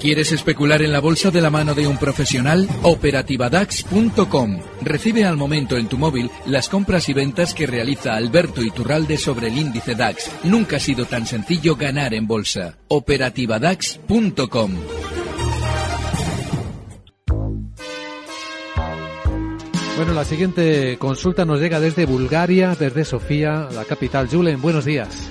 ¿Quieres especular en la bolsa de la mano de un profesional? Operativadax.com. Recibe al momento en tu móvil las compras y ventas que realiza Alberto Iturralde sobre el índice DAX. Nunca ha sido tan sencillo ganar en bolsa. Operativadax.com. Bueno, la siguiente consulta nos llega desde Bulgaria, desde Sofía, la capital. Julen, buenos días.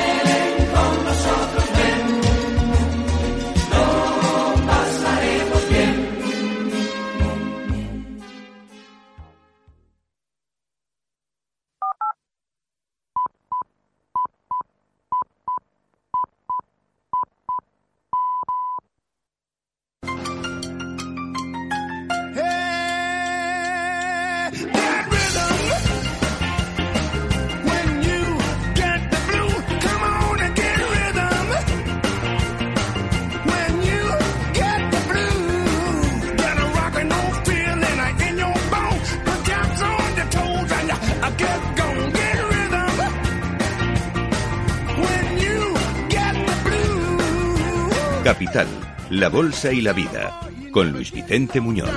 Capital, la Bolsa y la Vida, con Luis Vicente Muñoz.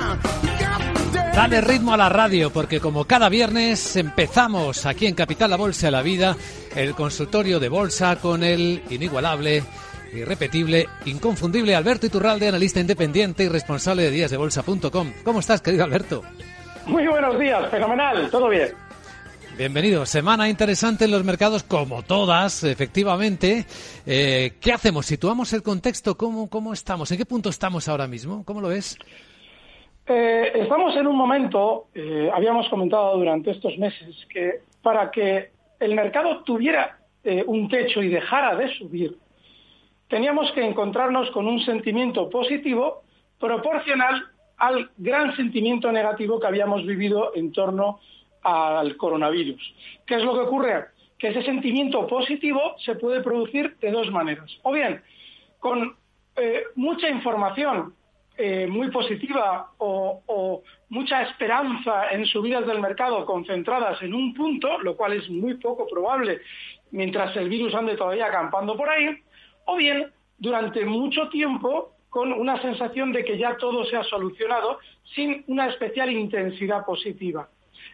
Dale ritmo a la radio, porque como cada viernes empezamos aquí en Capital, la Bolsa y la Vida, el consultorio de bolsa con el inigualable, irrepetible, inconfundible Alberto Iturralde, analista independiente y responsable de díasdebolsa.com. ¿Cómo estás, querido Alberto? Muy buenos días, fenomenal, todo bien. Bienvenido. Semana interesante en los mercados, como todas, efectivamente. Eh, ¿Qué hacemos? ¿Situamos el contexto? ¿Cómo, ¿Cómo estamos? ¿En qué punto estamos ahora mismo? ¿Cómo lo ves? Eh, estamos en un momento, eh, habíamos comentado durante estos meses, que para que el mercado tuviera un techo y dejara de subir, teníamos que encontrarnos con un sentimiento positivo proporcional al gran sentimiento negativo que habíamos vivido en torno al coronavirus. ¿Qué es lo que ocurre? Que ese sentimiento positivo se puede producir de dos maneras. O bien, con eh, mucha información eh, muy positiva o, mucha esperanza en subidas del mercado concentradas en un punto, lo cual es muy poco probable mientras el virus ande todavía acampando por ahí, o bien durante mucho tiempo con una sensación de que ya todo se ha solucionado sin una especial intensidad positiva.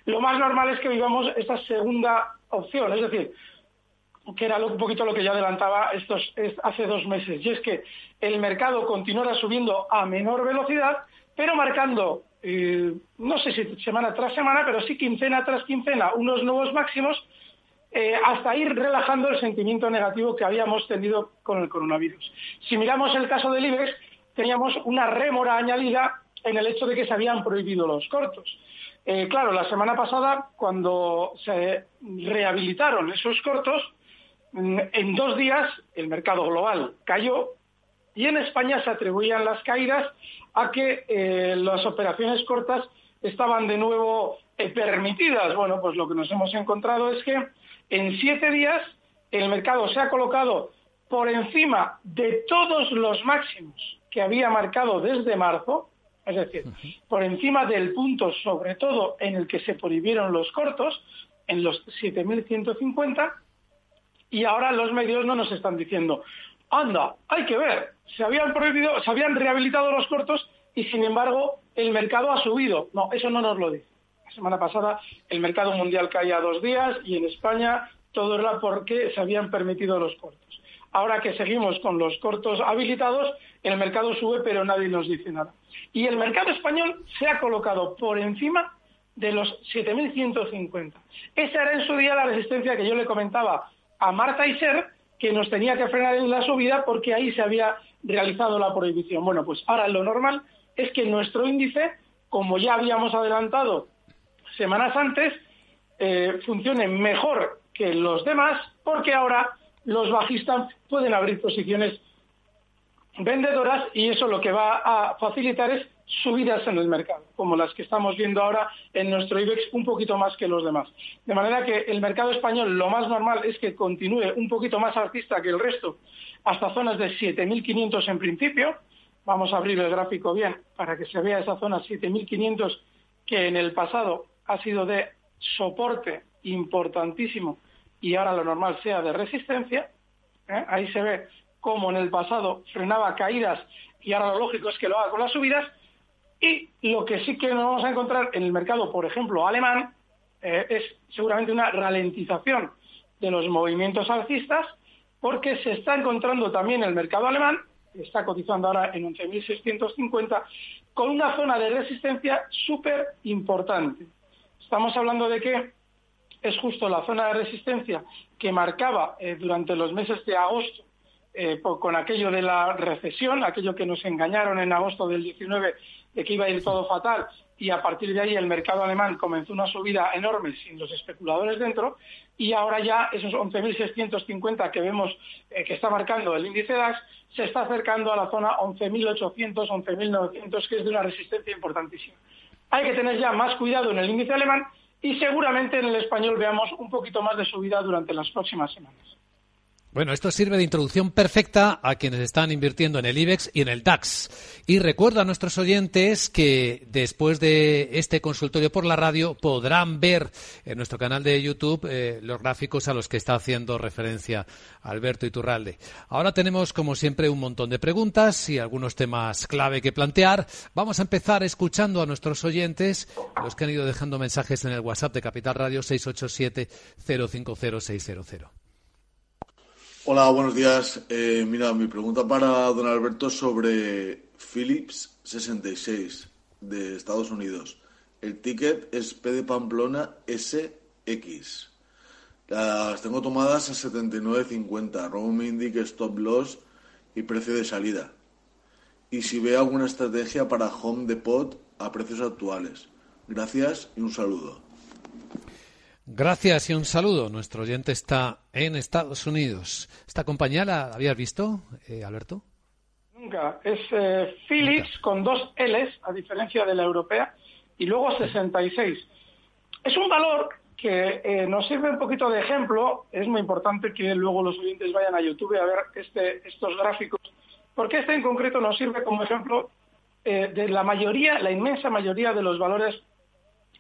Lo más normal es que vivamos esta segunda opción, es decir, que era un poquito lo que ya adelantaba estos, hace dos meses, y es que el mercado continuará subiendo a menor velocidad, pero marcando, eh, no sé si semana tras semana, pero sí quincena tras quincena, unos nuevos máximos, eh, hasta ir relajando el sentimiento negativo que habíamos tenido con el coronavirus. Si miramos el caso del IBEX, teníamos una rémora añadida en el hecho de que se habían prohibido los cortos. Eh, claro, la semana pasada, cuando se rehabilitaron esos cortos, mm, en dos días el mercado global cayó y en España se atribuían las caídas a que eh, las operaciones cortas estaban de nuevo eh, permitidas. Bueno, pues lo que nos hemos encontrado es que en siete días el mercado se ha colocado por encima de todos los máximos que había marcado desde marzo, es decir, por encima del punto, sobre todo en el que se prohibieron los cortos, en los 7.150, y ahora los medios no nos están diciendo, anda, hay que ver, se habían prohibido, se habían rehabilitado los cortos y sin embargo el mercado ha subido. No, eso no nos lo dice. La semana pasada el mercado mundial caía dos días y en España todo era porque se habían permitido los cortos. Ahora que seguimos con los cortos habilitados, el mercado sube pero nadie nos dice nada. Y el mercado español se ha colocado por encima de los 7.150. Esa era en su día la resistencia que yo le comentaba a Marta y Ser, que nos tenía que frenar en la subida porque ahí se había realizado la prohibición. Bueno, pues ahora lo normal es que nuestro índice, como ya habíamos adelantado semanas antes, eh, funcione mejor que los demás porque ahora los bajistas pueden abrir posiciones vendedoras y eso lo que va a facilitar es subidas en el mercado, como las que estamos viendo ahora en nuestro IBEX, un poquito más que los demás. De manera que el mercado español lo más normal es que continúe un poquito más alcista que el resto, hasta zonas de 7.500 en principio. Vamos a abrir el gráfico bien para que se vea esa zona 7.500 que en el pasado ha sido de soporte importantísimo y ahora lo normal sea de resistencia. ¿eh? Ahí se ve cómo en el pasado frenaba caídas y ahora lo lógico es que lo haga con las subidas. Y lo que sí que nos vamos a encontrar en el mercado, por ejemplo, alemán, eh, es seguramente una ralentización de los movimientos alcistas, porque se está encontrando también el mercado alemán, que está cotizando ahora en 11.650, con una zona de resistencia súper importante. Estamos hablando de que es justo la zona de resistencia que marcaba eh, durante los meses de agosto eh, con aquello de la recesión, aquello que nos engañaron en agosto del 19 de que iba a ir todo fatal y a partir de ahí el mercado alemán comenzó una subida enorme sin los especuladores dentro y ahora ya esos 11.650 que vemos eh, que está marcando el índice DAX se está acercando a la zona 11.800, 11.900 que es de una resistencia importantísima. Hay que tener ya más cuidado en el índice alemán y seguramente en el español veamos un poquito más de subida durante las próximas semanas. Bueno, esto sirve de introducción perfecta a quienes están invirtiendo en el IBEX y en el DAX. Y recuerda a nuestros oyentes que después de este consultorio por la radio podrán ver en nuestro canal de YouTube eh, los gráficos a los que está haciendo referencia Alberto Iturralde. Ahora tenemos, como siempre, un montón de preguntas y algunos temas clave que plantear. Vamos a empezar escuchando a nuestros oyentes, los que han ido dejando mensajes en el WhatsApp de Capital Radio 687 050600. Hola, buenos días. Eh, mira, mi pregunta para don Alberto sobre Philips 66 de Estados Unidos. El ticket es P de Pamplona SX. Las tengo tomadas a 79.50. Robo indique stop loss y precio de salida. Y si ve alguna estrategia para Home Depot a precios actuales. Gracias y un saludo. Gracias y un saludo. Nuestro oyente está en Estados Unidos. ¿Esta compañía la habías visto, eh, Alberto? Nunca. Es eh, Philips con dos L's, a diferencia de la europea, y luego 66. Es un valor que eh, nos sirve un poquito de ejemplo. Es muy importante que luego los oyentes vayan a YouTube a ver este, estos gráficos, porque este en concreto nos sirve como ejemplo de la mayoría, la inmensa mayoría de los valores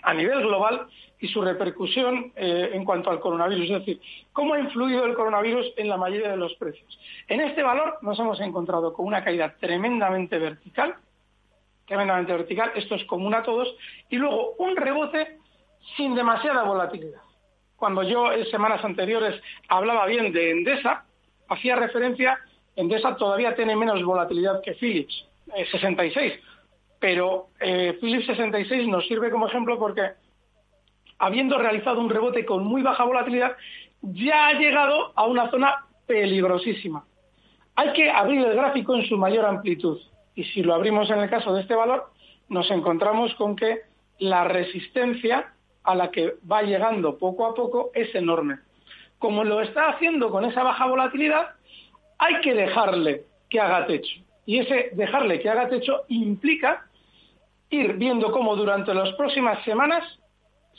a nivel global y su repercusión eh, en cuanto al coronavirus, es decir, cómo ha influido el coronavirus en la mayoría de los precios. En este valor nos hemos encontrado con una caída tremendamente vertical, tremendamente vertical, esto es común a todos, y luego un rebote sin demasiada volatilidad. Cuando yo en semanas anteriores hablaba bien de Endesa, hacía referencia, Endesa todavía tiene menos volatilidad que Philips, 66, eh, pero eh, Philips 66 nos sirve como ejemplo porque, habiendo realizado un rebote con muy baja volatilidad, ya ha llegado a una zona peligrosísima. Hay que abrir el gráfico en su mayor amplitud. Y si lo abrimos en el caso de este valor, nos encontramos con que la resistencia a la que va llegando poco a poco es enorme. Como lo está haciendo con esa baja volatilidad, hay que dejarle que haga techo. Y ese dejarle que haga techo implica ir viendo cómo durante las próximas semanas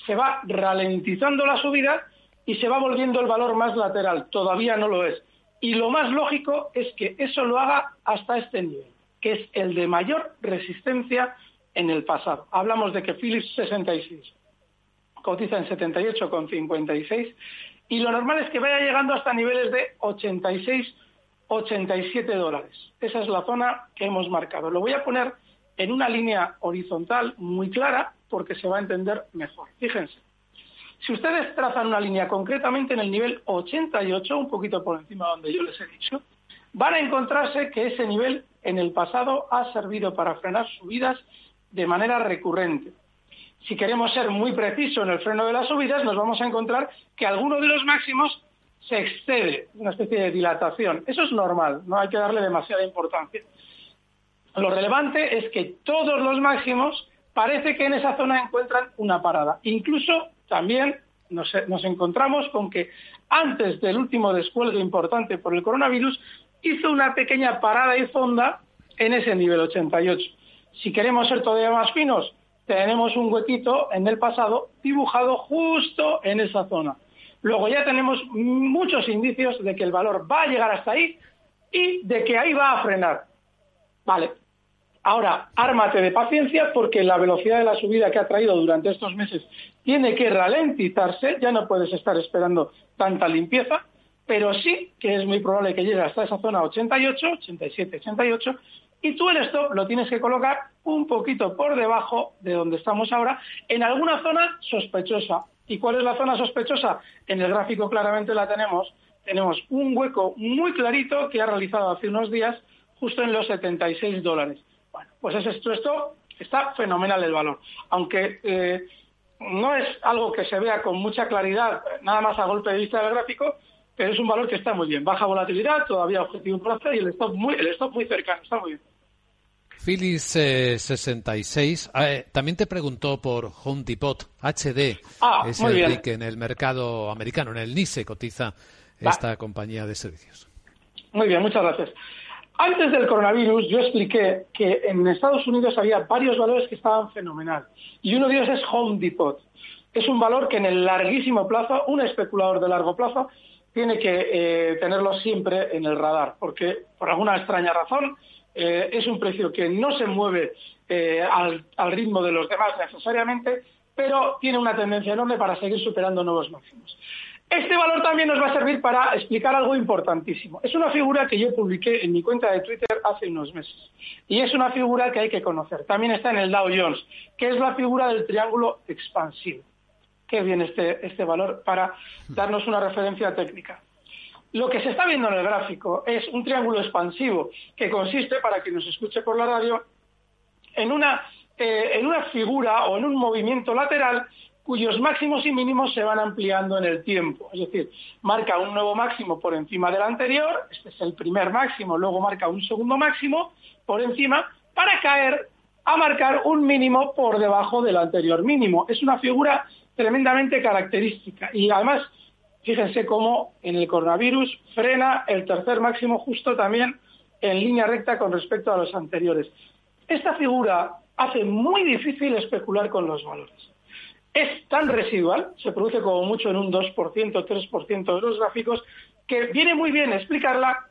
se va ralentizando la subida y se va volviendo el valor más lateral. Todavía no lo es. Y lo más lógico es que eso lo haga hasta este nivel, que es el de mayor resistencia en el pasado. Hablamos de que Philips 66 cotiza en 78,56 y lo normal es que vaya llegando hasta niveles de 86, 87 dólares. Esa es la zona que hemos marcado. Lo voy a poner en una línea horizontal muy clara porque se va a entender mejor. Fíjense, si ustedes trazan una línea concretamente en el nivel 88, un poquito por encima donde yo les he dicho, van a encontrarse que ese nivel en el pasado ha servido para frenar subidas de manera recurrente. Si queremos ser muy precisos en el freno de las subidas, nos vamos a encontrar que alguno de los máximos se excede, una especie de dilatación. Eso es normal, no hay que darle demasiada importancia. Lo relevante es que todos los máximos parece que en esa zona encuentran una parada. Incluso también nos, encontramos con que antes del último descuelgue importante por el coronavirus hizo una pequeña parada y fonda en ese nivel 88. Si queremos ser todavía más finos, tenemos un huequito en el pasado dibujado justo en esa zona. Luego ya tenemos muchos indicios de que el valor va a llegar hasta ahí y de que ahí va a frenar. Vale. Ahora, ármate de paciencia porque la velocidad de la subida que ha traído durante estos meses tiene que ralentizarse, ya no puedes estar esperando tanta limpieza, pero sí que es muy probable que llegue hasta esa zona 88, 87, 88, y tú el stop lo tienes que colocar un poquito por debajo de donde estamos ahora, en alguna zona sospechosa. ¿Y cuál es la zona sospechosa? En el gráfico claramente la tenemos. Tenemos un hueco muy clarito que ha realizado hace unos días justo en los 76 dólares. Bueno, pues ese stop está fenomenal el valor. Aunque eh, no es algo que se vea con mucha claridad, nada más a golpe de vista del gráfico, pero es un valor que está muy bien. Baja volatilidad, todavía objetivo en plazo y el stop muy, el stop muy cercano, está muy bien. Phyllis 66 eh, eh, también te preguntó por Home Depot HD. Ah, es el bien. que en el mercado americano, en el NISE, cotiza esta compañía de servicios. Muy bien, muchas gracias. Antes del coronavirus yo expliqué que en Estados Unidos había varios valores que estaban fenomenal y uno de ellos es Home Depot. Es un valor que en el larguísimo plazo, un especulador de largo plazo, tiene que eh, tenerlo siempre en el radar, porque por alguna extraña razón eh, es un precio que no se mueve eh, al, al, ritmo de los demás necesariamente, pero tiene una tendencia enorme para seguir superando nuevos máximos. Este valor también nos va a servir para explicar algo importantísimo. Es una figura que yo publiqué en mi cuenta de Twitter hace unos meses y es una figura que hay que conocer. También está en el Dow Jones, que es la figura del triángulo expansivo. Qué bien este, este valor para darnos una referencia técnica. Lo que se está viendo en el gráfico es un triángulo expansivo que consiste, para quien nos escuche por la radio, en una, eh, en una figura o en un movimiento lateral cuyos máximos y mínimos se van ampliando en el tiempo. Es decir, marca un nuevo máximo por encima del anterior, este es el primer máximo, luego marca un segundo máximo por encima, para caer a marcar un mínimo por debajo del anterior mínimo. Es una figura tremendamente característica y además Fíjense cómo en el coronavirus frena el tercer máximo justo también en línea recta con respecto a los anteriores. Esta figura hace muy difícil especular con los valores. Es tan residual, se produce como mucho en un 2%, 3% de los gráficos, que viene muy bien explicarla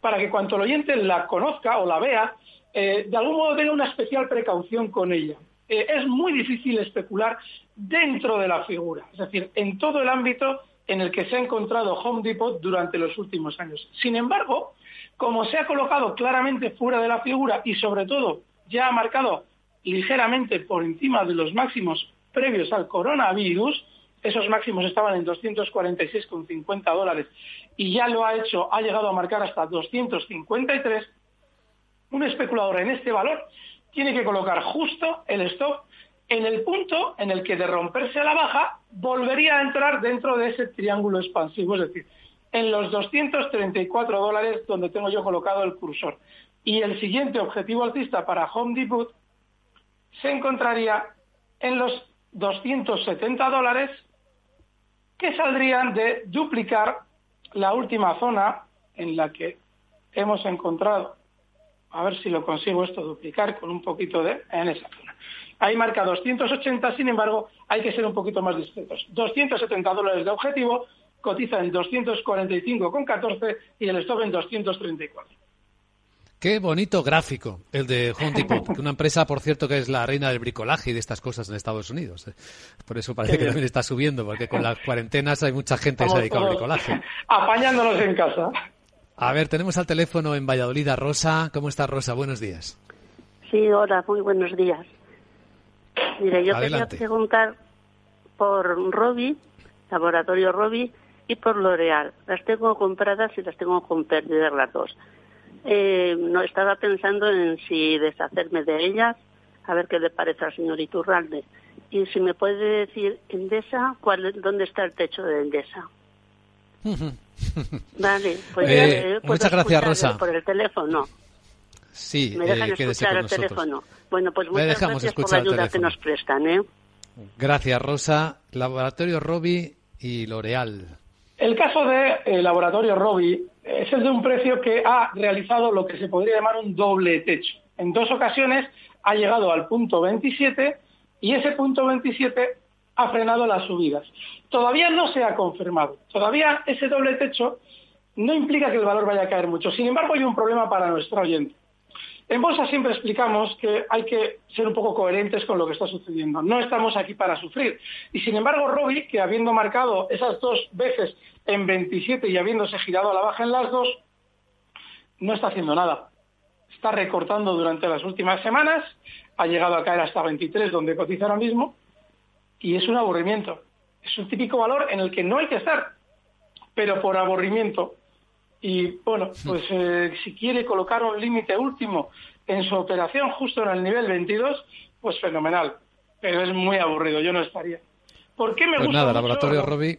para que cuanto el oyente la conozca o la vea, eh, de algún modo tenga una especial precaución con ella. Eh, es muy difícil especular dentro de la figura, es decir, en todo el ámbito en el que se ha encontrado Home Depot durante los últimos años. Sin embargo, como se ha colocado claramente fuera de la figura y sobre todo ya ha marcado ligeramente por encima de los máximos previos al coronavirus, esos máximos estaban en 246,50 dólares y ya lo ha hecho, ha llegado a marcar hasta 253, un especulador en este valor tiene que colocar justo el stop en el punto en el que de romperse la baja volvería a entrar dentro de ese triángulo expansivo, es decir, en los 234 dólares donde tengo yo colocado el cursor. Y el siguiente objetivo alcista para Home Depot se encontraría en los 270 dólares que saldrían de duplicar la última zona en la que hemos encontrado. A ver si lo consigo esto duplicar con un poquito de en esa zona. Ahí marca 280, sin embargo, hay que ser un poquito más discretos. 270 dólares de objetivo, cotiza en 245,14 y el stop en 234. Qué bonito gráfico el de Home Depot, una empresa, por cierto, que es la reina del bricolaje y de estas cosas en Estados Unidos. Por eso parece que también está subiendo, porque con las cuarentenas hay mucha gente que se dedica al bricolaje. Apañándonos en casa. A ver, tenemos al teléfono en Valladolid a Rosa. ¿Cómo está Rosa? Buenos días. Sí, hola, muy buenos días. Mire, yo Adelante. quería preguntar por Robi, Laboratorio Robi, y por L'Oreal. Las tengo compradas y las tengo con pérdidas las dos. Eh, no estaba pensando en si deshacerme de ellas, a ver qué le parece al señor Iturralde. Y si me puede decir, Endesa, ¿cuál, ¿dónde está el techo de Endesa? vale, pues eh, eh muchas gracias, Rosa. Por el teléfono. Sí, me dejan eh, escuchar el teléfono. Bueno, pues muchas gracias por la ayuda que nos prestan, ¿eh? Gracias, Rosa. Laboratorio Robi y L'Oreal. El caso de eh, Laboratorio Robi es el de un precio que ha realizado lo que se podría llamar un doble techo. En dos ocasiones ha llegado al punto 27 y ese punto 27 ha frenado las subidas. Todavía no se ha confirmado. Todavía ese doble techo no implica que el valor vaya a caer mucho. Sin embargo, hay un problema para nuestro oyente. En Bolsa siempre explicamos que hay que ser un poco coherentes con lo que está sucediendo. No estamos aquí para sufrir. Y sin embargo, Robbie, que habiendo marcado esas dos veces en 27 y habiéndose girado a la baja en las dos, no está haciendo nada. Está recortando durante las últimas semanas, ha llegado a caer hasta 23, donde cotiza ahora mismo, y es un aburrimiento. Es un típico valor en el que no hay que estar, pero por aburrimiento y bueno, pues eh, si quiere colocar un límite último en su operación justo en el nivel 22, pues fenomenal. Pero es muy aburrido, yo no estaría. ¿Por qué me pues gusta nada, Laboratorio Robi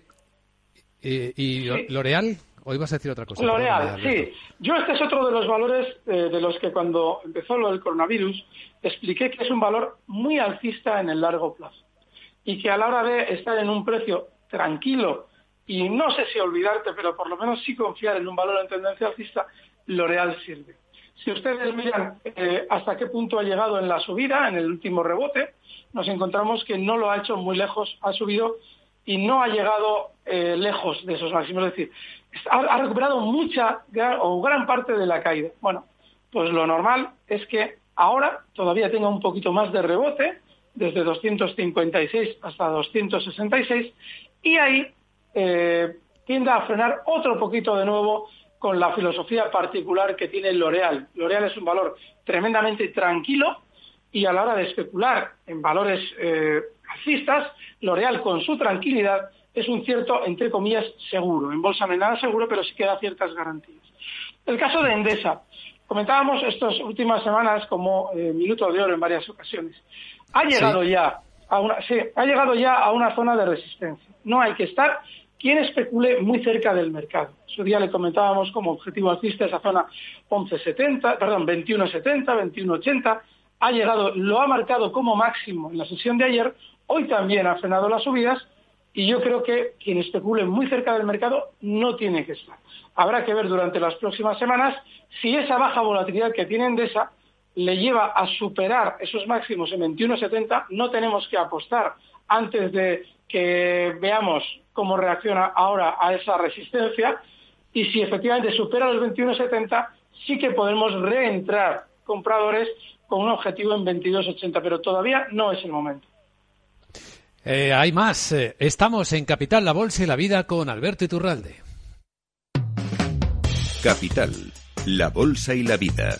y, L'Oreal. ¿O ibas a decir otra cosa? L'Oreal, sí. Yo este es otro de los valores eh, de los que cuando empezó lo del coronavirus expliqué que es un valor muy alcista en el largo plazo y que a la hora de estar en un precio tranquilo y no sé si olvidarte, pero por lo menos sí confiar en un valor en tendencia alcista, L'Oreal sirve. Si ustedes miran eh, hasta qué punto ha llegado en la subida, en el último rebote, nos encontramos que no lo ha hecho muy lejos, ha subido y no ha llegado eh, lejos de esos máximos. Es decir, ha, recuperado mucha o gran parte de la caída. Bueno, pues lo normal es que ahora todavía tenga un poquito más de rebote, desde 256 hasta 266, y ahí eh, tiende a frenar otro poquito de nuevo con la filosofía particular que tiene L'Oreal. L'Oreal es un valor tremendamente tranquilo y a la hora de especular en valores eh, alcistas, L'Oreal con su tranquilidad es un cierto, entre comillas, seguro. En bolsa no hay nada seguro, pero sí que da ciertas garantías. El caso de Endesa. Comentábamos estas últimas semanas como eh, minuto de oro en varias ocasiones. Ha llegado ya a una, sí, ha llegado ya a una zona de resistencia. No hay que estar quien especule muy cerca del mercado. Su día le comentábamos como objetivo alcista esa zona 11.70, perdón, 21.70, 21.80. Ha llegado, lo ha marcado como máximo en la sesión de ayer. Hoy también ha frenado las subidas y yo creo que quien especule muy cerca del mercado no tiene que estar. Habrá que ver durante las próximas semanas si esa baja volatilidad que tiene Endesa le lleva a superar esos máximos en 21.70. No tenemos que apostar antes de que veamos cómo reacciona ahora a esa resistencia y si efectivamente supera los 21.70 sí que podemos reentrar compradores con un objetivo en 22.80, pero todavía no es el momento. Eh, hay más. Eh, estamos en Capital, la Bolsa y la Vida con Alberto Iturralde. Capital, la Bolsa y la Vida.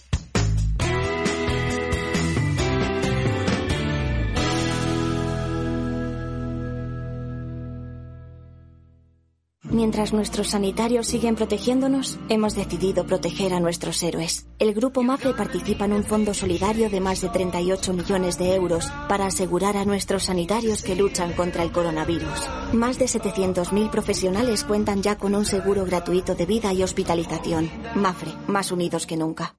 Mientras nuestros sanitarios siguen protegiéndonos, hemos decidido proteger a nuestros héroes. El Grupo MAFRE participa en un fondo solidario de más de 38 millones de euros para asegurar a nuestros sanitarios que luchan contra el coronavirus. Más de 700.000 profesionales cuentan ya con un seguro gratuito de vida y hospitalización. MAFRE, más unidos que nunca.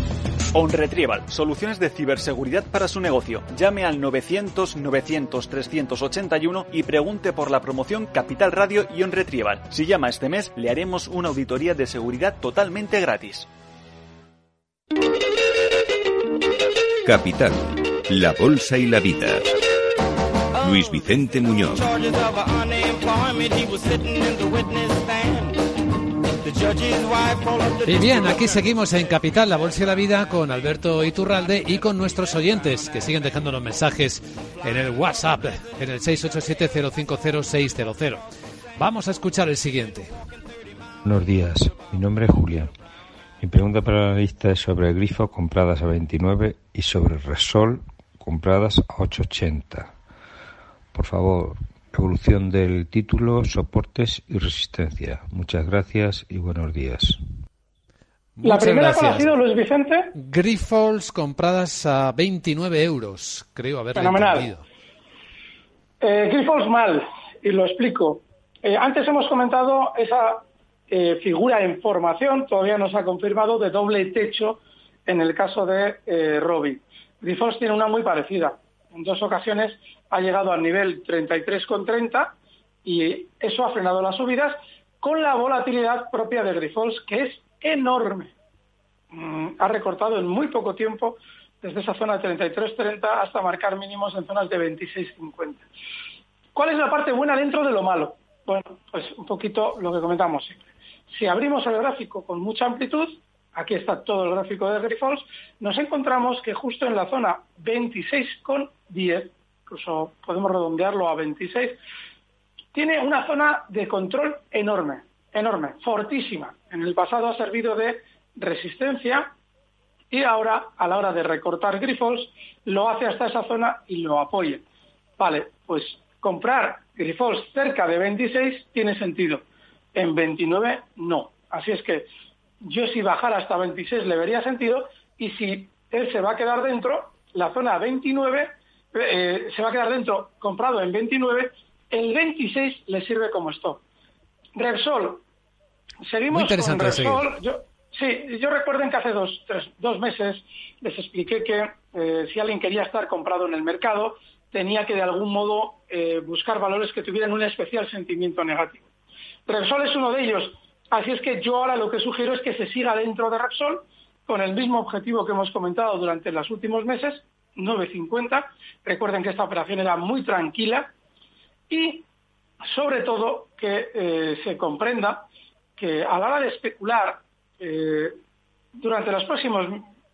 OnRetrieval, soluciones de ciberseguridad para su negocio. Llame al 900 900 381 y pregunte por la promoción Capital Radio y OnRetrieval. Si llama este mes, le haremos una auditoría de seguridad totalmente gratis. Capital, la bolsa y la vida. Luis Vicente Muñoz. Y bien, aquí seguimos en Capital, la Bolsa y la Vida, con Alberto Iturralde y con nuestros oyentes que siguen dejando los mensajes en el WhatsApp, en el 687-050-600. Vamos a escuchar el siguiente. Buenos días, mi nombre es Julián. Mi pregunta para la lista es sobre Grifo compradas a 29 y sobre Resol compradas a 8.80. Por favor, evolución del título, soportes y resistencia. Muchas gracias y buenos días. La primera cuál ha sido, Luis Vicente. Grifols compradas a 29 euros, creo haberlo entendido. Eh, Grifols mal, y lo explico. Eh, antes hemos comentado esa eh, figura en formación, todavía no se ha confirmado, de doble techo en el caso de eh, Robbie. Grifols tiene una muy parecida. En dos ocasiones ha llegado al nivel 33,30 y eso ha frenado las subidas con la volatilidad propia de Grifols, que es enorme. Mm, ha recortado en muy poco tiempo desde esa zona de 33,30 hasta marcar mínimos en zonas de 26,50. ¿Cuál es la parte buena dentro de lo malo? Bueno, pues un poquito lo que comentamos siempre. Si abrimos el gráfico con mucha amplitud, aquí está todo el gráfico de Grifols, nos encontramos que justo en la zona 26,10, incluso podemos redondearlo a 26, tiene una zona de control enorme, enorme, fortísima. En el pasado ha servido de resistencia y ahora, a la hora de recortar Grifols, lo hace hasta esa zona y lo apoya. Vale, pues comprar Grifols cerca de 26 tiene sentido en 29 no. Así es que yo si bajara hasta 26 le vería sentido y si él se va a quedar dentro, la zona 29 eh, se va a quedar dentro comprado en 29, el 26 le sirve como stop. Repsol, seguimos con Repsol. Yo, sí, yo recuerden que hace dos, dos meses les expliqué que eh, si alguien quería estar comprado en el mercado, tenía que de algún modo eh, buscar valores que tuvieran un especial sentimiento negativo. Repsol es uno de ellos. Así es que yo ahora lo que sugiero es que se siga dentro de Repsol con el mismo objetivo que hemos comentado durante los últimos meses, 9.50. Recuerden que esta operación era muy tranquila y sobre todo que eh, se comprenda que a la hora de especular eh, durante los próximos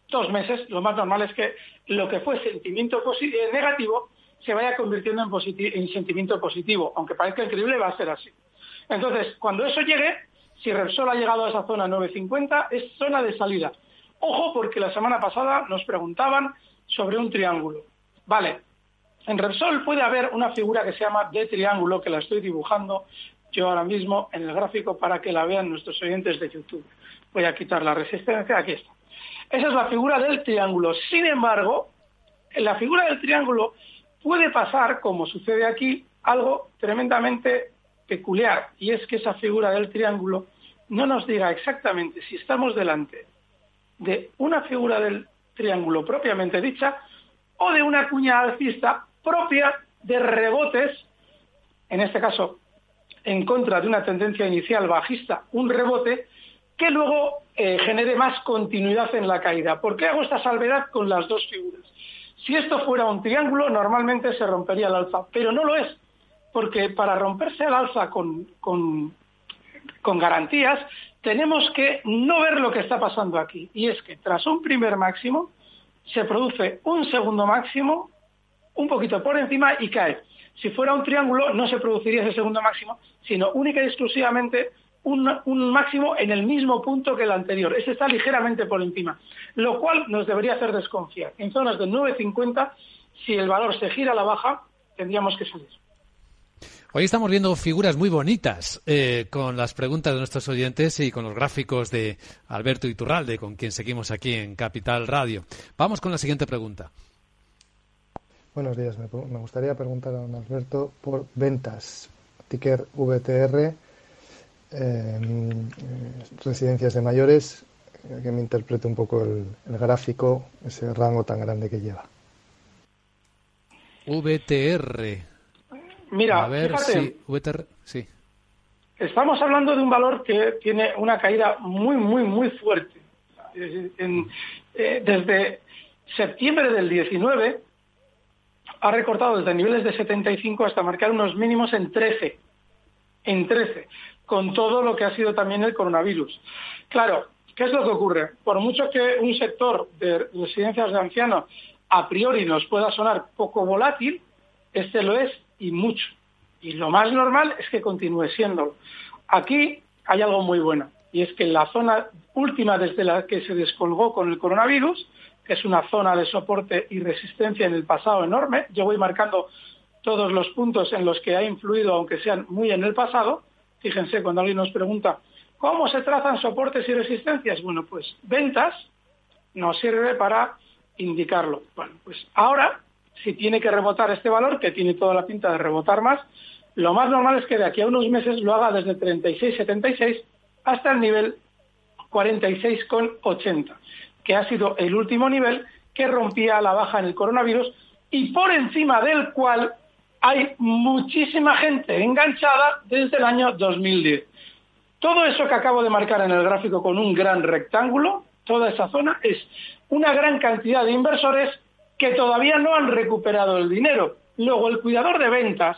dos meses, lo más normal es que lo que fue sentimiento eh, negativo se vaya convirtiendo en, en sentimiento positivo. Aunque parezca increíble, va a ser así. Entonces, cuando eso llegue, si Repsol ha llegado a esa zona 950, es zona de salida. Ojo, porque la semana pasada nos preguntaban sobre un triángulo. Vale, en Repsol puede haber una figura que se llama de triángulo, que la estoy dibujando yo ahora mismo en el gráfico para que la vean nuestros oyentes de YouTube. Voy a quitar la resistencia, aquí está. Esa es la figura del triángulo. Sin embargo, en la figura del triángulo puede pasar, como sucede aquí, algo tremendamente peculiar, y es que esa figura del triángulo no nos diga exactamente si estamos delante de una figura del triángulo propiamente dicha o de una cuña alcista propia de rebotes, en este caso en contra de una tendencia inicial bajista, un rebote que luego eh, genere más continuidad en la caída. ¿Por qué hago esta salvedad con las dos figuras? Si esto fuera un triángulo, normalmente se rompería el alza, pero no lo es porque para romperse al alza con, con, garantías tenemos que no ver lo que está pasando aquí. Y es que tras un primer máximo se produce un segundo máximo un poquito por encima y cae. Si fuera un triángulo no se produciría ese segundo máximo, sino única y exclusivamente un, máximo en el mismo punto que el anterior. Ese está ligeramente por encima, lo cual nos debería hacer desconfiar. En zonas de 9.50, si el valor se gira a la baja, tendríamos que salir. Hoy estamos viendo figuras muy bonitas eh, con las preguntas de nuestros oyentes y con los gráficos de Alberto Iturralde, con quien seguimos aquí en Capital Radio. Vamos con la siguiente pregunta. Buenos días. Me, gustaría preguntar a don Alberto por ventas, ticker VTR, eh, residencias de mayores, que me interprete un poco el gráfico, ese rango tan grande que lleva. VTR. Mira, fíjate, sí. Estamos hablando de un valor que tiene una caída muy, muy, muy fuerte. Eh, desde septiembre del 19 ha recortado desde niveles de 75 hasta marcar unos mínimos en 13, en 13, con todo lo que ha sido también el coronavirus. Claro, ¿qué es lo que ocurre? Por mucho que un sector de residencias de ancianos a priori nos pueda sonar poco volátil, este lo es y mucho. Y lo más normal es que continúe siéndolo. Aquí hay algo muy bueno, y es que la zona última desde la que se descolgó con el coronavirus, que es una zona de soporte y resistencia en el pasado enorme, yo voy marcando todos los puntos en los que ha influido, aunque sean muy en el pasado. Fíjense, cuando alguien nos pregunta, ¿cómo se trazan soportes y resistencias? Bueno, pues ventas nos sirve para indicarlo. Bueno, pues ahora, si tiene que rebotar este valor, que tiene toda la pinta de rebotar más, lo más normal es que de aquí a unos meses lo haga desde 36,76 hasta el nivel 46,80, que ha sido el último nivel que rompía la baja en el coronavirus y por encima del cual hay muchísima gente enganchada desde el año 2010. Todo eso que acabo de marcar en el gráfico con un gran rectángulo, toda esa zona, es una gran cantidad de inversores que todavía no han recuperado el dinero. Luego, el cuidador de ventas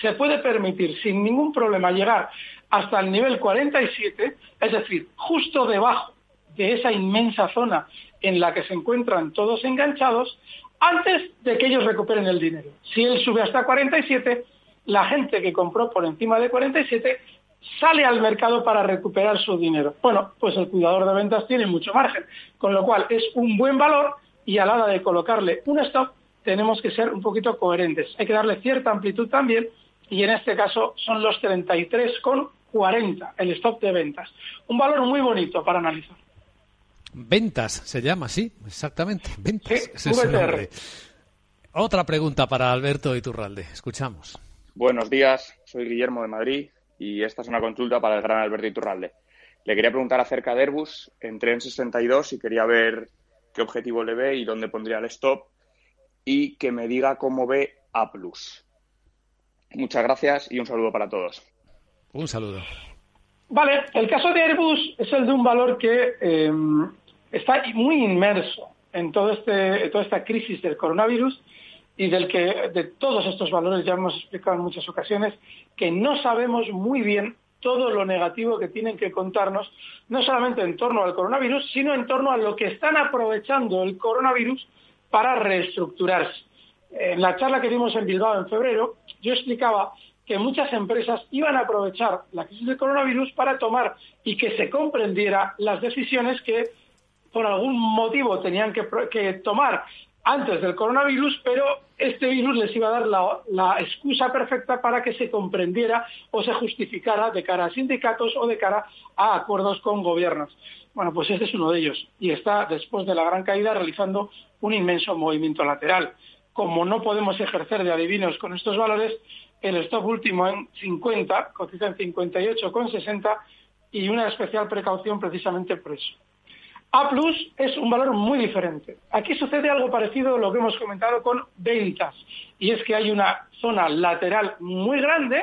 se puede permitir sin ningún problema llegar hasta el nivel 47, es decir, justo debajo de esa inmensa zona en la que se encuentran todos enganchados, antes de que ellos recuperen el dinero. Si él sube hasta 47, la gente que compró por encima de 47 sale al mercado para recuperar su dinero. Bueno, pues el cuidador de ventas tiene mucho margen, con lo cual es un buen valor y a la hora de colocarle un stop tenemos que ser un poquito coherentes. Hay que darle cierta amplitud también y en este caso son los 33,40 el stop de ventas. Un valor muy bonito para analizar. Ventas se llama, sí, exactamente. Ventas. es Otra pregunta para Alberto Iturralde. Escuchamos. Buenos días, soy Guillermo de Madrid y esta es una consulta para el gran Alberto Iturralde. Le quería preguntar acerca de Airbus. Entré en 62 y quería ver qué objetivo le ve y dónde pondría el stop y que me diga cómo ve A+. Muchas gracias y un saludo para todos. Un saludo. Vale, el caso de Airbus es el de un valor que em, está muy inmerso en todo este, toda esta crisis del coronavirus y del que de todos estos valores ya hemos explicado en muchas ocasiones que no sabemos muy bien todo lo negativo que tienen que contarnos, no solamente en torno al coronavirus, sino en torno a lo que están aprovechando el coronavirus para reestructurarse. En la charla que dimos en Bilbao en febrero, yo explicaba que muchas empresas iban a aprovechar la crisis del coronavirus para tomar y que se comprendiera las decisiones que por algún motivo tenían que, tomar antes del coronavirus, pero este virus les iba a dar la, excusa perfecta para que se comprendiera o se justificara de cara a sindicatos o de cara a acuerdos con gobiernos. Bueno, pues este es uno de ellos y está, después de la gran caída, realizando un inmenso movimiento lateral. Como no podemos ejercer de adivinos con estos valores, el stop último en 50, cotiza en 58,60 y una especial precaución precisamente por eso. A Plus es un valor muy diferente. Aquí sucede algo parecido a lo que hemos comentado con ventas, y es que hay una zona lateral muy grande,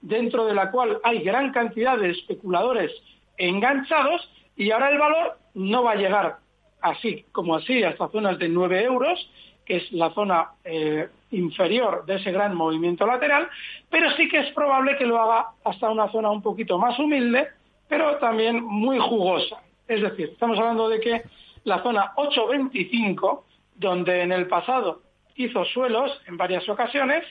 dentro de la cual hay gran cantidad de especuladores enganchados, y ahora el valor no va a llegar así como así hasta zonas de 9 euros, que es la zona eh, inferior de ese gran movimiento lateral, pero sí que es probable que lo haga hasta una zona un poquito más humilde, pero también muy jugosa. Es decir, estamos hablando de que la zona 825, donde en el pasado hizo suelos en varias ocasiones,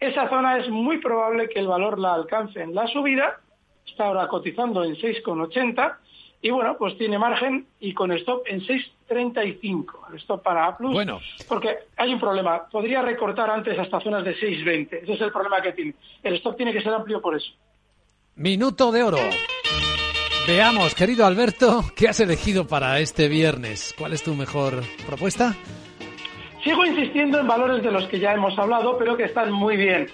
esa zona es muy probable que el valor la alcance en la subida, está ahora cotizando en 6,80 y bueno, pues tiene margen y con stop en 6,35, el stop para A+, bueno. porque hay un problema, podría recortar antes hasta zonas de 6,20, ese es el problema que tiene. El stop tiene que ser amplio por eso. Minuto de oro. Veamos, querido Alberto, ¿qué has elegido para este viernes? ¿Cuál es tu mejor propuesta? Sigo insistiendo en valores de los que ya hemos hablado, pero que están muy bien.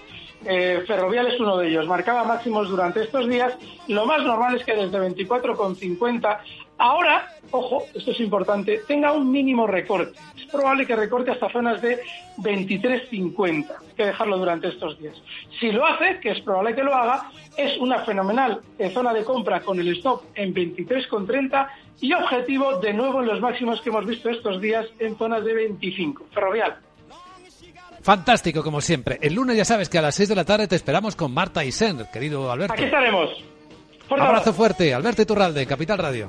Eh, Ferrovial es uno de ellos. Marcaba máximos durante estos días. Lo más normal es que desde 24,50 Ahora, ojo, esto es importante, tenga un mínimo recorte. Es probable que recorte hasta zonas de 23.50. Hay que dejarlo durante estos días. Si lo hace, que es probable que lo haga, es una fenomenal eh, zona de compra con el stop en 23,30 y objetivo de nuevo en los máximos que hemos visto estos días en zonas de 25. Ferrovial. Fantástico, como siempre. El lunes ya sabes que a las 6 de la tarde te esperamos con Marta y Sen, querido Alberto. Aquí estaremos. Un abrazo fuerte. Alberto Iturralde, Capital Radio.